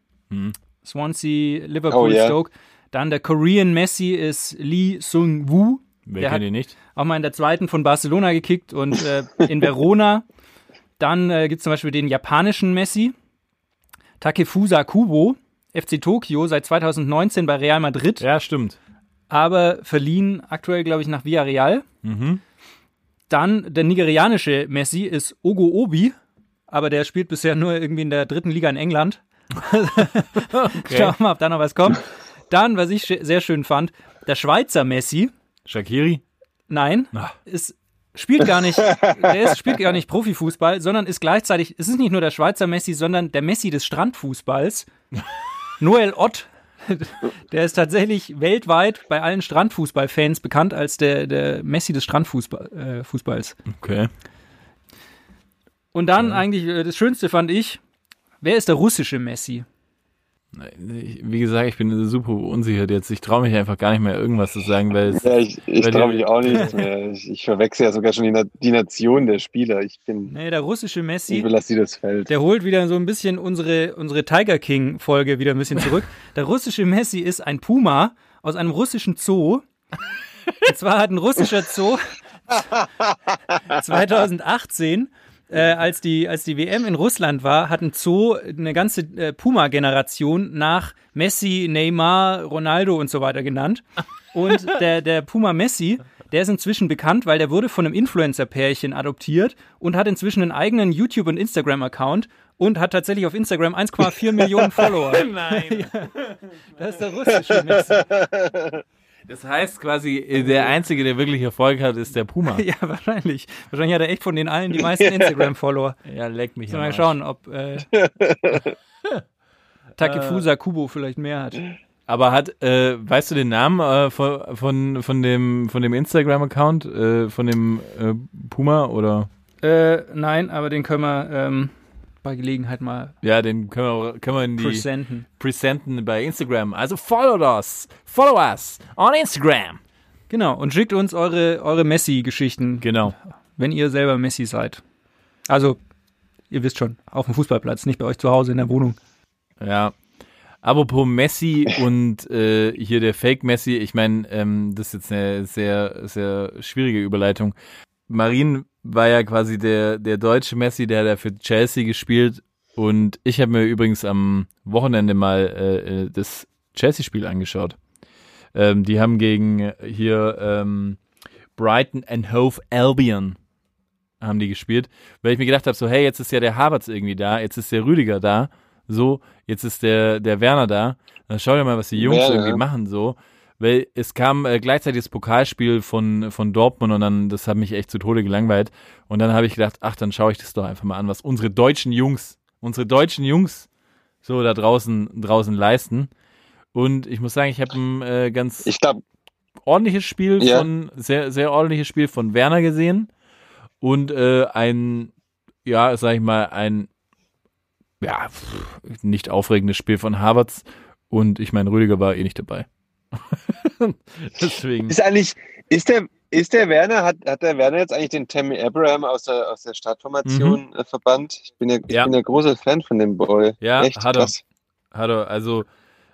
Swansea, Liverpool, Oh, ja. Stoke. Dann der Korean Messi ist Lee Sung-woo. Wer kennt ihn nicht? auch mal in der zweiten von Barcelona gekickt und äh, in Verona. Dann äh, gibt es zum Beispiel den japanischen Messi, Takefusa Kubo, FC Tokio, seit 2019 bei Real Madrid, Ja, stimmt. aber verliehen aktuell, glaube ich, nach Villarreal. Mhm. Dann der nigerianische Messi ist Ogo Obi, aber der spielt bisher nur irgendwie in der dritten Liga in England. Schauen wir mal, ob da noch was kommt. Dann, was ich sehr schön fand, der Schweizer Messi, Shakiri? Nein, Ah. ist, spielt gar nicht, der ist, spielt gar nicht Profifußball, sondern ist gleichzeitig, es ist nicht nur der Schweizer Messi, sondern der Messi des Strandfußballs. Noel Ott, der ist tatsächlich weltweit bei allen Strandfußballfans bekannt als der, der Messi des Strandfußballs. Äh. Okay. Und dann eigentlich, äh, das Schönste fand ich, wer ist der russische Messi? Ich- Wie gesagt, ich bin super unsicher jetzt. Ich traue mich einfach gar nicht mehr irgendwas zu sagen, weil es, Ja, ich, ich traue mich auch nicht mehr. Ich, ich verwechsel ja sogar schon die, Na die Nation der Spieler. Ich bin, Nee, der russische ich Messi, überlasse dir das Feld. der holt wieder so ein bisschen unsere, unsere Tiger King-Folge wieder ein bisschen zurück. Der russische Messi ist ein Puma aus einem russischen Zoo. Und zwar hat ein russischer Zoo 2018 äh, als, die, als die WM in Russland war, hat ein Zoo eine ganze äh, Puma-Generation nach Messi, Neymar, Ronaldo und so weiter genannt. Und der, der Puma Messi, der ist inzwischen bekannt, weil der wurde von einem Influencer-Pärchen adoptiert und hat inzwischen einen eigenen YouTube- und Instagram-Account und hat tatsächlich auf Instagram 1,4 Millionen Follower. Nein. Das ist der russische Messi. Das heißt quasi, äh, der Einzige, der wirklich Erfolg hat, ist der Puma. Ja, wahrscheinlich. Wahrscheinlich hat er echt von den allen die meisten Instagram-Follower. Ja, leck mich Arsch. schauen, ob äh, Takefusa Kubo vielleicht mehr hat. Aber hat, äh, weißt du den Namen äh, von, von, von dem, von dem Instagram-Account, äh, von dem äh, Puma oder? Äh, nein, aber den können wir ähm, bei Gelegenheit mal Ja, den können wir, können wir in die presenten. presenten bei Instagram. Also follow us, follow us on Instagram. Genau, und schickt uns eure, eure Messi-Geschichten, Genau. wenn ihr selber Messi seid. Also, ihr wisst schon, auf dem Fußballplatz, nicht bei euch zu Hause in der Wohnung. Ja. Apropos Messi und äh, hier der Fake Messi, ich meine, ähm, das ist jetzt eine sehr, sehr schwierige Überleitung. Marin war ja quasi der, der deutsche Messi, der hat ja für Chelsea gespielt und ich habe mir übrigens am Wochenende mal äh, äh, das Chelsea-Spiel angeschaut. Ähm, die haben gegen hier ähm, Brighton and Hove Albion haben die gespielt, weil ich mir gedacht habe, so hey, jetzt ist ja der Havertz irgendwie da, jetzt ist der Rüdiger da, so, jetzt ist der, der Werner da, dann schau dir mal, was die Jungs Werner. irgendwie machen, so. Weil es kam äh, gleichzeitig das Pokalspiel von, von Dortmund und dann, das hat mich echt zu Tode gelangweilt. Und dann habe ich gedacht, ach, dann schaue ich das doch einfach mal an, was unsere deutschen Jungs, unsere deutschen Jungs so da draußen, draußen leisten. Und ich muss sagen, ich habe ein äh, ganz Ich glaube, ordentliches Spiel Ja. von, sehr, sehr ordentliches Spiel von Werner gesehen. Und äh, ein, ja, sag ich mal, ein ja, nicht aufregendes Spiel von Havertz. Und ich meine, Rüdiger war eh nicht dabei. Deswegen. ist eigentlich, ist der, ist der Werner, hat, hat der Werner jetzt eigentlich den Tammy Abraham aus der, aus der Startformation äh, verbannt? Ich bin ja, ich Ja. bin ja großer Fan von dem Boy. Ja, Echt hat er. krass. Hat er, also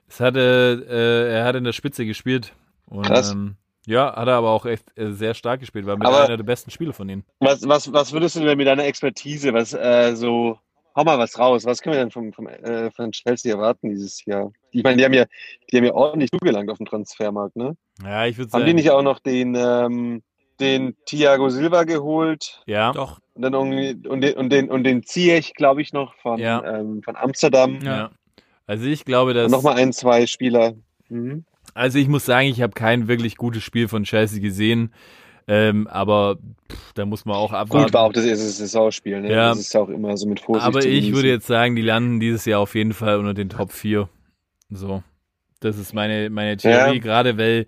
es hatte, äh, er hat in der Spitze gespielt. Und, Krass. Ähm, ja, hat er aber auch echt äh, sehr stark gespielt, war mit Aber- einer der besten Spiele von ihnen. Was, was, was würdest du denn mit deiner Expertise, was äh, so, hau mal was raus, was können wir denn vom, vom, äh, von Chelsea erwarten dieses Jahr? Ich meine, die haben ja, die haben ja ordentlich zugelangt auf dem Transfermarkt, ne? Ja, ich würde Haben sagen. die nicht auch noch den, ähm, den Thiago Silva geholt ja, Doch. und dann irgendwie, und den, und den, und den Ziyech, glaube ich, noch von, Ja. ähm, von Amsterdam. Ja. Also ich glaube, dass. Nochmal ein, zwei Spieler. Mhm. Also ich muss sagen, ich habe kein wirklich gutes Spiel von Chelsea gesehen. Ähm, aber pff, da muss man auch abwarten. Gut, war auch das erste Saisonspiel, ne? Ja. Das ist auch immer so mit Vorsicht. aber ich würde jetzt sagen, die landen dieses Jahr auf jeden Fall unter den Top 4. So. Das ist meine, meine Theorie, Ja. gerade weil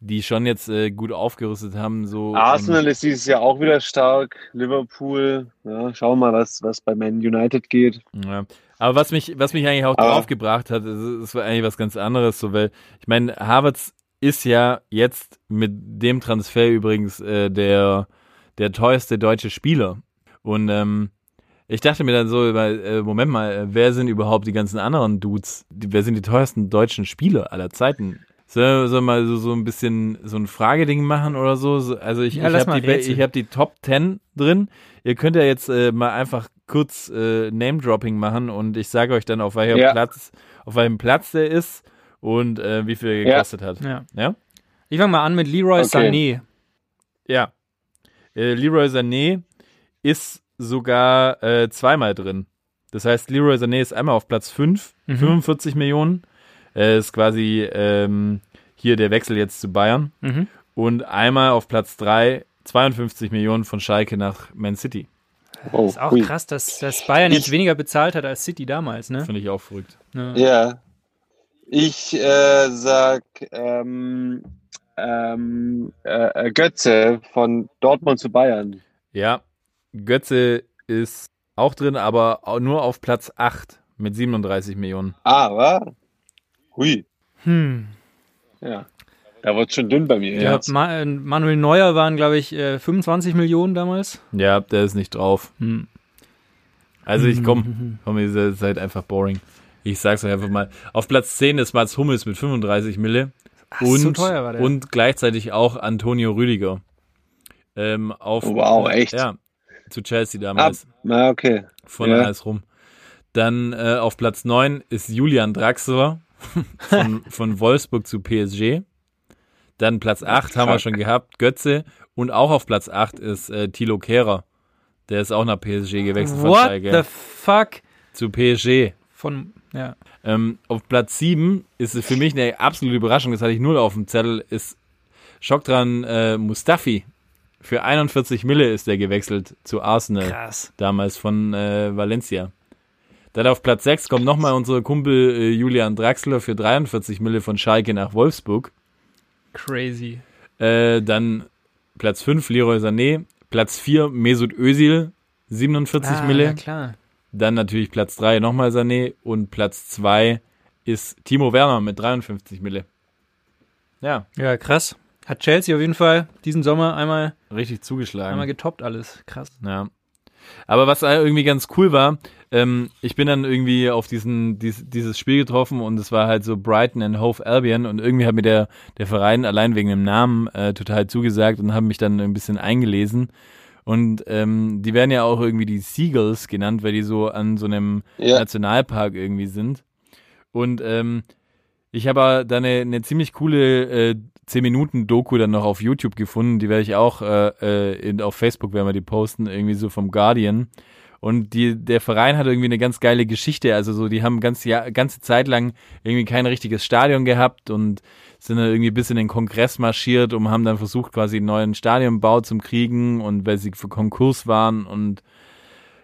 die schon jetzt äh, gut aufgerüstet haben. So, Arsenal ist dieses Jahr auch wieder stark. Liverpool, ja, schauen wir mal, was, was bei Man United geht. Ja. Aber was mich, was mich eigentlich auch Aber- draufgebracht hat, ist, ist eigentlich was ganz anderes, so weil ich meine, Havertz ist ja jetzt mit dem Transfer übrigens äh, der der teuerste deutsche Spieler und ähm, ich dachte mir dann so, weil, äh, Moment mal, äh, wer sind überhaupt die ganzen anderen Dudes? Die, wer sind die teuersten deutschen Spieler aller Zeiten? Soll, soll mal so, so ein bisschen so ein Frageding machen oder so? So, Also ich, Ja, ich habe die, ich hab die Top 10 drin. Ihr könnt ja jetzt äh, mal einfach kurz äh, Name-Dropping machen und ich sage euch dann, auf welchem Ja. Platz, auf welchem Platz der ist und äh, wie viel er Ja. gekostet hat. Ja. Ja? Ich fange mal an mit Leroy Okay. Sané. Ja. Äh, Leroy Sané ist sogar äh, zweimal drin. Das heißt, Leroy Sané ist einmal auf Platz 5, Mhm. 45 Millionen. Äh, ist quasi ähm, hier der Wechsel jetzt zu Bayern. Mhm. Und einmal auf Platz 3, 52 Millionen von Schalke nach Man City. Oh, Ist auch hui. krass, dass, dass Bayern jetzt Ich- weniger bezahlt hat als City damals, ne? Finde ich auch verrückt. Ja. Ja. Ich äh, sag ähm, ähm, äh, äh, Götze von Dortmund zu Bayern. Ja, Götze ist auch drin, aber nur auf Platz 8 mit 37 Millionen. Ah, wa? Hui. Hm. Ja. Da wird schon dünn bei mir. Ja. Ma äh, Manuel Neuer waren, glaube ich, äh, 25 Millionen damals. Ja, der ist nicht drauf. Hm. Also ich komm, komm, ihr seid einfach boring. Ich sag's euch einfach mal. Auf Platz 10 ist Mats Hummels mit 35 Mille. und, so teuer war der. und gleichzeitig auch Antonio Rüdiger. Ähm, auf, Wow, echt? Ja, zu Chelsea Ab. damals. Na, okay. Von Ja. alles rum. Dann äh, auf Platz 9 ist Julian Draxler von, von Wolfsburg zu PSG. Dann Platz 8 haben wir schon gehabt, Götze. Und auch auf Platz 8 ist äh, Thilo Kehrer. Der ist auch nach PSG gewechselt von What the fuck? zu PSG. Von, ja. Ähm, auf Platz 7 ist es für mich eine absolute Überraschung, das hatte ich null auf dem Zettel, ist Schockdran äh, Mustafi. Für 41 Mille ist er gewechselt zu Arsenal, Krass. damals von äh, Valencia. Dann auf Platz 6 kommt nochmal unser Kumpel äh, Julian Draxler für 43 Mille von Schalke nach Wolfsburg. Crazy. Äh, dann Platz 5 Leroy Sané, Platz 4 Mesut Özil, 47 ah, Mille. Ja, klar. Dann natürlich Platz 3 nochmal Sané und Platz 2 ist Timo Werner mit 53 Mille. Ja, Ja, krass. Hat Chelsea auf jeden Fall diesen Sommer einmal, richtig zugeschlagen. einmal getoppt alles. Krass. ja. Aber was irgendwie ganz cool war, ähm, ich bin dann irgendwie auf diesen, dies, dieses Spiel getroffen und es war halt so Brighton and Hove Albion und irgendwie hat mir der, der Verein allein wegen dem Namen äh, total zugesagt und haben mich dann ein bisschen eingelesen. Und ähm, die werden ja auch irgendwie die Seagulls genannt, weil die so an so einem Ja. Nationalpark irgendwie sind. Und ähm, ich habe da eine, eine ziemlich coole äh, 10-Minuten-Doku dann noch auf YouTube gefunden. Die werde ich auch äh, äh, in, auf Facebook, werden wir die posten, irgendwie so vom Guardian. Und die, der Verein hat irgendwie eine ganz geile Geschichte. Also so, die haben ganz Jahr, ganze Zeit lang irgendwie kein richtiges Stadion gehabt und sind dann irgendwie bis in den Kongress marschiert und haben dann versucht, quasi einen neuen Stadionbau zum Kriegen und weil sie für Konkurs waren und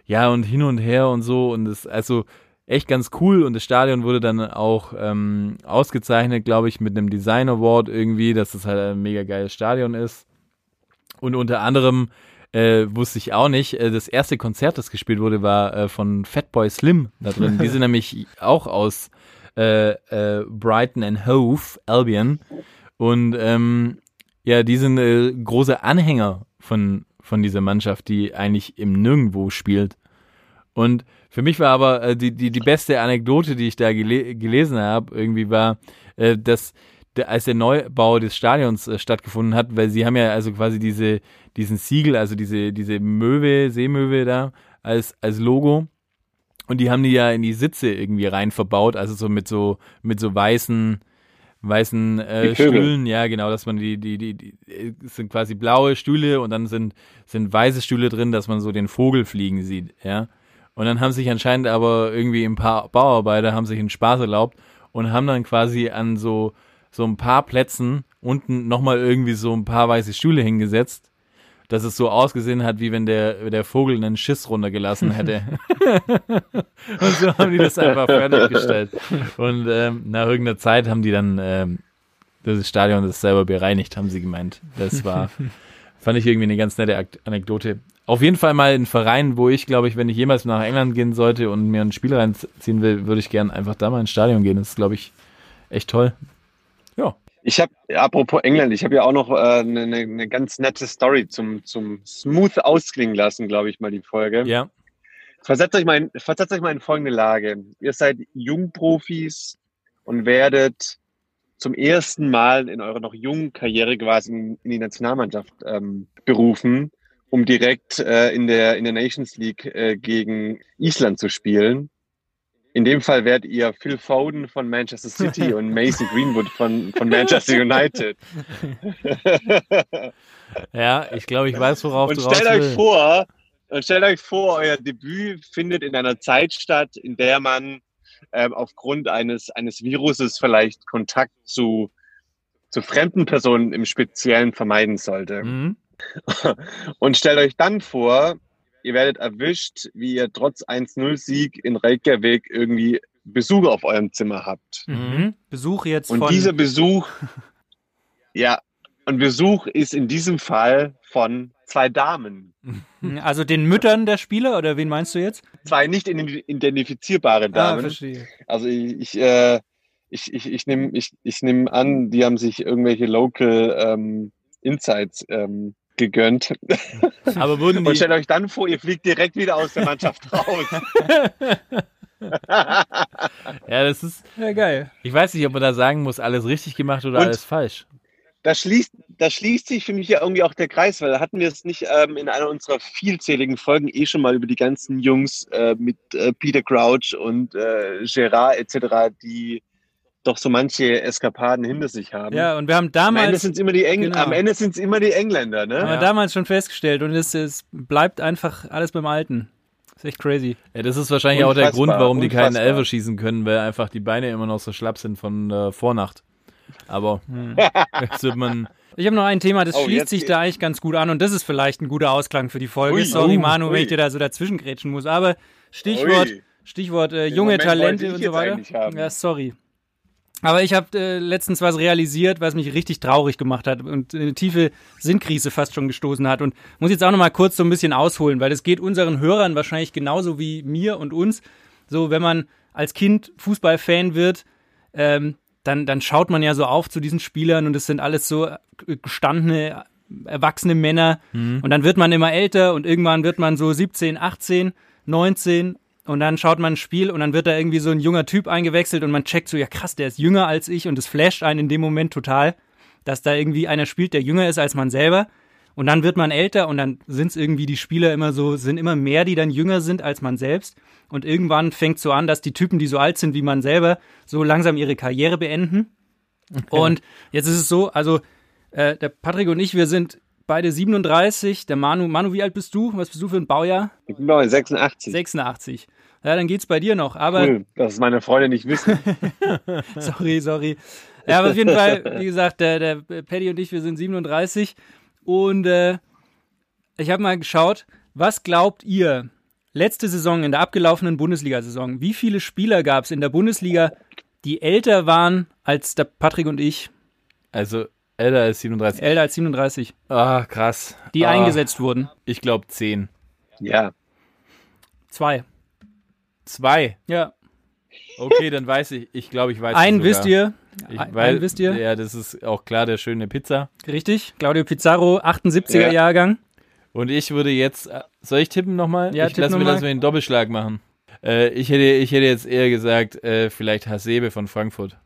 ja, und hin und her und so. Und das, also echt ganz cool. Und das Stadion wurde dann auch ähm, ausgezeichnet, glaube ich, mit einem Design Award irgendwie, dass das halt ein mega geiles Stadion ist. Und unter anderem äh, wusste ich auch nicht, äh, das erste Konzert, das gespielt wurde, war äh, von Fatboy Slim da drin. Die sind nämlich auch aus äh, äh, Brighton and Hove, Albion. Und ähm, ja, die sind äh, große Anhänger von, von dieser Mannschaft, die eigentlich im Nirgendwo spielt. Und für mich war aber äh, die, die, die beste Anekdote, die ich da gele gelesen habe, irgendwie war, äh, dass der, als der Neubau des Stadions äh, stattgefunden hat, weil sie haben ja also quasi diese, diesen Siegel, also diese, diese Möwe, Seemöwe da als, als Logo. Und die haben die ja in die Sitze irgendwie rein verbaut, also so mit so, mit so weißen, weißen äh. Stühlen, ja genau, dass man die, die, die, die es sind quasi blaue Stühle und dann sind, sind weiße Stühle drin, dass man so den Vogel fliegen sieht, ja. Und dann haben sich anscheinend aber irgendwie ein paar Bauarbeiter haben sich einen Spaß erlaubt und haben dann quasi an so, so ein paar Plätzen unten nochmal irgendwie so ein paar weiße Stühle hingesetzt, dass es so ausgesehen hat, wie wenn der, der Vogel einen Schiss runtergelassen hätte. und so haben die das einfach fertiggestellt. Und ähm, nach irgendeiner Zeit haben die dann ähm, das Stadion das selber bereinigt, haben sie gemeint. Das war, fand ich irgendwie eine ganz nette Anekdote. Auf jeden Fall mal ein Verein, wo ich, glaube ich, wenn ich jemals nach England gehen sollte und mir ein Spiel reinziehen will, würde ich gern einfach da mal ins Stadion gehen. Das ist, glaube ich, echt toll. Ich habe, apropos England, ich habe ja auch noch eine äh, ne, ne ne ganz nette Story zum, zum smooth ausklingen lassen, glaube ich mal, die Folge. Ja. Versetzt euch, mal in, versetzt euch mal in folgende Lage. Ihr seid Jungprofis und werdet zum ersten Mal in eurer noch jungen Karriere quasi in, in die Nationalmannschaft ähm, berufen, um direkt äh, in, der, in der Nations League äh, gegen Island zu spielen. In dem Fall werdet ihr Phil Foden von Manchester City und Mason Greenwood von, von Manchester United. Ja, ich glaube, ich weiß, worauf und du stellt euch vor, und stellt euch vor, euer Debüt findet in einer Zeit statt, in der man ähm, aufgrund eines, eines Viruses vielleicht Kontakt zu, zu fremden Personen im Speziellen vermeiden sollte. Mhm. Und stellt euch dann vor, ihr werdet erwischt, wie ihr trotz 1-0-Sieg in Reykjavik irgendwie Besuch auf eurem Zimmer habt. Mhm. Besuch jetzt Und von. dieser Besuch, ja, und Besuch ist in diesem Fall von zwei Damen. also den Müttern der Spieler oder wen meinst du jetzt? Zwei nicht ident- identifizierbare Ah, Damen. verstehe. also ich, ich, äh, ich, ich, ich nehme ich, ich nehm an, die haben sich irgendwelche Local ähm, Insights ähm, gegönnt. Aber wurden Und die, stellt euch dann vor, ihr fliegt direkt wieder aus der Mannschaft raus. ja, das ist, Ja, geil. ich weiß nicht, ob man da sagen muss, alles richtig gemacht oder Und- alles falsch. Da schließt, da schließt sich für mich ja irgendwie auch der Kreis, weil da hatten wir es nicht ähm, in einer unserer vielzähligen Folgen eh schon mal über die ganzen Jungs äh, mit äh, Peter Crouch und äh, Gerard etc., die doch so manche Eskapaden hinter sich haben. Ja, und wir haben am Ende damals, sind es immer die Genau. am Ende sind's immer die Engländer, ne? haben wir damals schon festgestellt und es, es bleibt einfach alles beim Alten. ist echt crazy. Ja, das ist wahrscheinlich auch der Unfassbar, Grund, warum die keinen unfassbar. Elfer schießen können, weil einfach die Beine immer noch so schlapp sind von äh, Vornacht. Aber jetzt wird man, Ich habe noch ein Thema, das Oh, schließt sich da eigentlich ganz gut an und das ist vielleicht ein guter Ausklang für die Folge. Ui, Sorry, oh, Manu, wenn ui. ich dir da so dazwischen grätschen muss. Aber Stichwort, Ui. Stichwort äh, junge Talente und so weiter. Ja, sorry. Aber ich habe äh, letztens was realisiert, was mich richtig traurig gemacht hat und in eine tiefe Sinnkrise fast schon gestoßen hat. Und muss jetzt auch noch mal kurz so ein bisschen ausholen, weil das geht unseren Hörern wahrscheinlich genauso wie mir und uns. So, wenn man als Kind Fußballfan wird, ähm, dann, dann schaut man ja so auf zu diesen Spielern und es sind alles so äh, gestandene, erwachsene Männer. Und dann wird man immer älter und irgendwann wird man so 17, 18, 19 und dann schaut man ein Spiel und dann wird da irgendwie so ein junger Typ eingewechselt und man checkt so, ja krass, der ist jünger als ich und es flasht einen in dem Moment total, dass da irgendwie einer spielt, der jünger ist als man selber. Und dann wird man älter und dann sind es irgendwie die Spieler immer so, sind immer mehr, die dann jünger sind als man selbst. Und irgendwann fängt so an, dass die Typen, die so alt sind wie man selber, so langsam ihre Karriere beenden. Und jetzt ist es so, also äh, der Patrick und ich, wir sind beide 37. Der Manu, Manu, wie alt bist du? Was bist du für ein Baujahr? Ich bin bei 86. 86. Ja, dann geht's bei dir noch. Aber Cool, dass es meine Freunde nicht wissen. sorry, sorry. Ja, aber auf jeden Fall, wie gesagt, der, der Paddy und ich, wir sind 37. Und äh, ich habe mal geschaut, was glaubt ihr, letzte Saison in der abgelaufenen Bundesliga-Saison, wie viele Spieler gab es in der Bundesliga, die älter waren als der Patrick und ich, also älter als 37. älter als 37, Ah, krass. die ah, eingesetzt wurden? Ich glaube 10. ja. Zwei. Zwei. Ja. Okay, dann weiß ich. Ich glaube, ich weiß es Einen sogar. wisst ihr, Ich, weil, einen wisst ihr? Ja, das ist auch klar, der schöne Pizza. richtig? Claudio Pizarro, 78er Ja. Jahrgang. Und ich würde jetzt, äh, soll ich tippen nochmal? Ja, ich tipp lasse mir noch mal. das mit den Doppelschlag machen. Äh, ich, hätte, ich hätte jetzt eher gesagt, äh, vielleicht Hasebe von Frankfurt.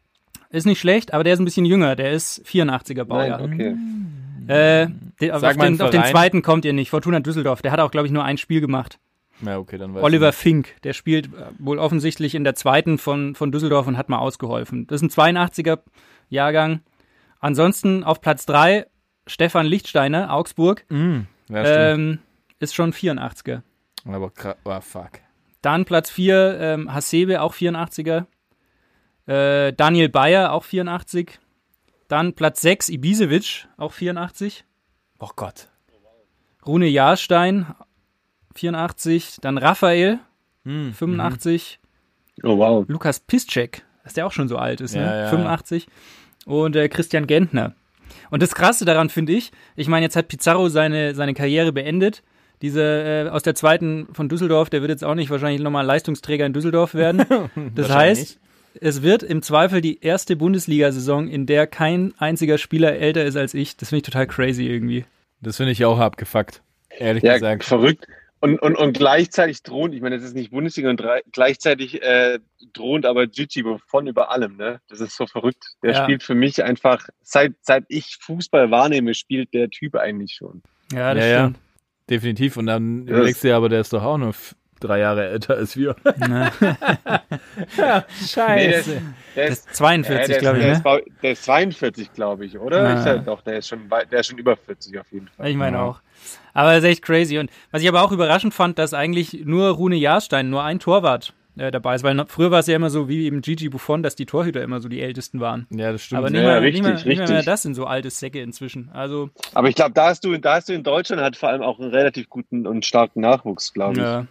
Ist nicht schlecht, aber der ist ein bisschen jünger. Der ist 84er Baujahr. Nein, okay. Äh, den, auf, Sag mal den, einen auf den zweiten kommt ihr nicht. Fortuna Düsseldorf. Der hat auch, glaube ich, nur ein Spiel gemacht. Ja, okay, dann weiß Oliver ich. Fink. Der spielt äh, wohl offensichtlich in der zweiten von, von Düsseldorf und hat mal ausgeholfen. Das ist ein 82er Jahrgang. Ansonsten auf Platz drei Stefan Lichtsteiner, Augsburg. nicht. Ja. Ähm, ist schon 84er. Aber oh, fuck. Dann Platz 4, ähm, Hasebe, auch 84er. Äh, Daniel Bayer, auch 84. Dann Platz 6, Ibisevic, auch 84. Oh Gott. Rune Jahrstein, 84. Dann Raphael, Hm. 85. Oh, wow. Lukas Piszczek, dass der auch schon so alt ist, ne? Ja, ja. 85. Und äh, Christian Gentner. Und das Krasse daran finde ich, ich meine, jetzt hat Pizarro seine, seine Karriere beendet. Dieser äh, aus der zweiten von Düsseldorf, der wird jetzt auch nicht wahrscheinlich nochmal Leistungsträger in Düsseldorf werden. Das heißt, es wird im Zweifel die erste Bundesliga-Saison, in der kein einziger Spieler älter ist als ich. Das finde ich total crazy irgendwie. Das finde ich auch abgefuckt. Ehrlich Ja, gesagt. verrückt. Und, und, und gleichzeitig drohend, ich meine, das ist nicht Bundesliga und drei- gleichzeitig äh, drohend aber Gigi von über allem, ne? Das ist so verrückt. Der Ja. spielt für mich einfach, seit, seit ich Fußball wahrnehme, spielt der Typ eigentlich schon. Ja, das Ja, ja. stimmt. Definitiv. Und dann Das- überlegst du dir aber, der ist doch auch nur drei Jahre älter als wir. Ne? Nee, der ist, der ist, ist 42, der, glaube ist, der, ich, ist, ne? bau- der ist 42, glaube ich, oder? Ah. Ich, ja, doch, der ist, schon, der ist schon über 40 auf jeden Fall. Ich meine Ja. auch. Aber das ist echt crazy. Und was ich aber auch überraschend fand, dass eigentlich nur Rune Jahrstein, nur ein Torwart äh, dabei ist. Weil früher war es ja immer so wie eben Gigi Buffon, dass die Torhüter immer so die ältesten waren. Ja, das stimmt. Aber Ja, nicht, mal, richtig, nicht, mal, nicht mal mehr richtig. das sind so alte Säcke inzwischen. Also, Aber ich glaube, da hast du, da hast du in Deutschland halt vor allem auch einen relativ guten und starken Nachwuchs, glaube ich. ja.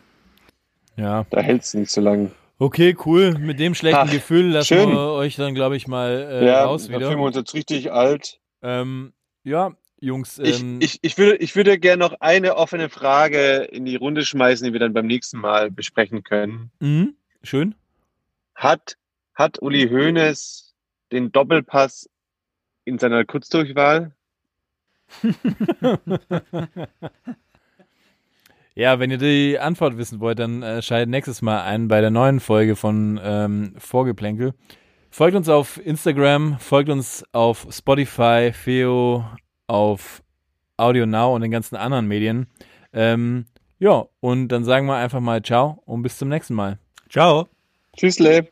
Ja. Da hält es nicht so lange. Okay, cool. Mit dem schlechten Ach, Gefühl lassen schön. wir euch dann, glaube ich, mal äh, ja, raus da wieder. fühlen wir uns jetzt richtig alt. Ähm, ja, Jungs. Ich, Ähm, ich, ich, würde, ich würde gerne noch eine offene Frage in die Runde schmeißen, die wir dann beim nächsten Mal besprechen können. mhm, schön. Hat, hat Uli Hoeneß den Doppelpass in seiner Kurzdurchwahl? Ja, wenn ihr die Antwort wissen wollt, dann äh, schaltet nächstes Mal ein bei der neuen Folge von ähm, Vorgeplänkel. Folgt uns auf Instagram, folgt uns auf Spotify, Feo, auf Audio Now und den ganzen anderen Medien. Ähm, ja, und dann sagen wir einfach mal Ciao und bis zum nächsten Mal. Ciao. Tschüssle.